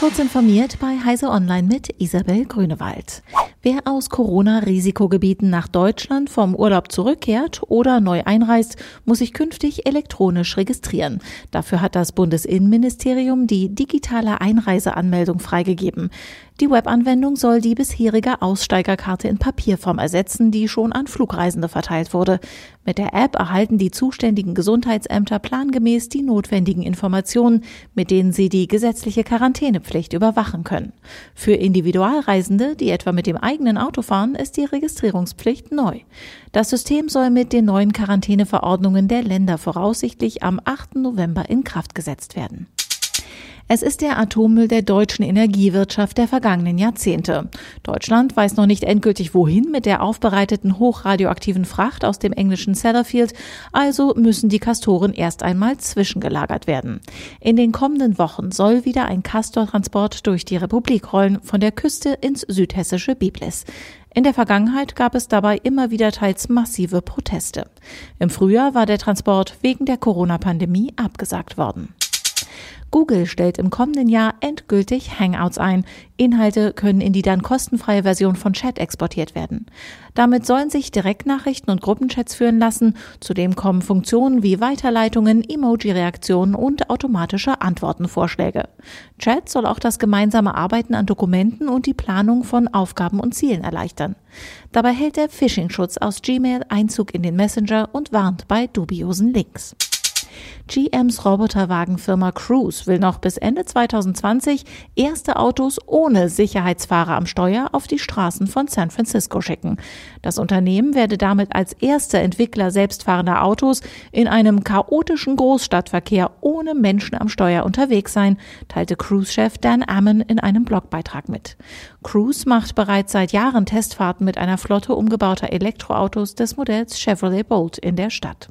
Kurz informiert bei Heise Online mit Isabel Grünewald. Wer aus Corona-Risikogebieten nach Deutschland vom Urlaub zurückkehrt oder neu einreist, muss sich künftig elektronisch registrieren. Dafür hat das Bundesinnenministerium die digitale Einreiseanmeldung freigegeben. Die Webanwendung soll die bisherige Aussteigerkarte in Papierform ersetzen, die schon an Flugreisende verteilt wurde. Mit der App erhalten die zuständigen Gesundheitsämter plangemäß die notwendigen Informationen, mit denen sie die gesetzliche Quarantänepflicht überwachen können. Für Individualreisende, die etwa mit dem eigenen Auto fahren, ist die Registrierungspflicht neu. Das System soll mit den neuen Quarantäneverordnungen der Länder voraussichtlich am 8. November in Kraft gesetzt werden. Es ist der Atommüll der deutschen Energiewirtschaft der vergangenen Jahrzehnte. Deutschland weiß noch nicht endgültig wohin mit der aufbereiteten hochradioaktiven Fracht aus dem englischen Sellafield, also müssen die Kastoren erst einmal zwischengelagert werden. In den kommenden Wochen soll wieder ein Castortransport durch die Republik rollen, von der Küste ins südhessische Biblis. In der Vergangenheit gab es dabei immer wieder teils massive Proteste. Im Frühjahr war der Transport wegen der Corona-Pandemie abgesagt worden. Google stellt im kommenden Jahr endgültig Hangouts ein. Inhalte können in die dann kostenfreie Version von Chat exportiert werden. Damit sollen sich Direktnachrichten und Gruppenchats führen lassen. Zudem kommen Funktionen wie Weiterleitungen, Emoji-Reaktionen und automatische Antwortenvorschläge. Chat soll auch das gemeinsame Arbeiten an Dokumenten und die Planung von Aufgaben und Zielen erleichtern. Dabei hält der Phishing-Schutz aus Gmail Einzug in den Messenger und warnt bei dubiosen Links. GMs Roboterwagenfirma Cruise will noch bis Ende 2020 erste Autos ohne Sicherheitsfahrer am Steuer auf die Straßen von San Francisco schicken. Das Unternehmen werde damit als erster Entwickler selbstfahrender Autos in einem chaotischen Großstadtverkehr ohne Menschen am Steuer unterwegs sein, teilte Cruise-Chef Dan Ammon in einem Blogbeitrag mit. Cruise macht bereits seit Jahren Testfahrten mit einer Flotte umgebauter Elektroautos des Modells Chevrolet Bolt in der Stadt.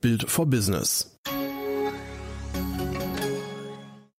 Build for Business.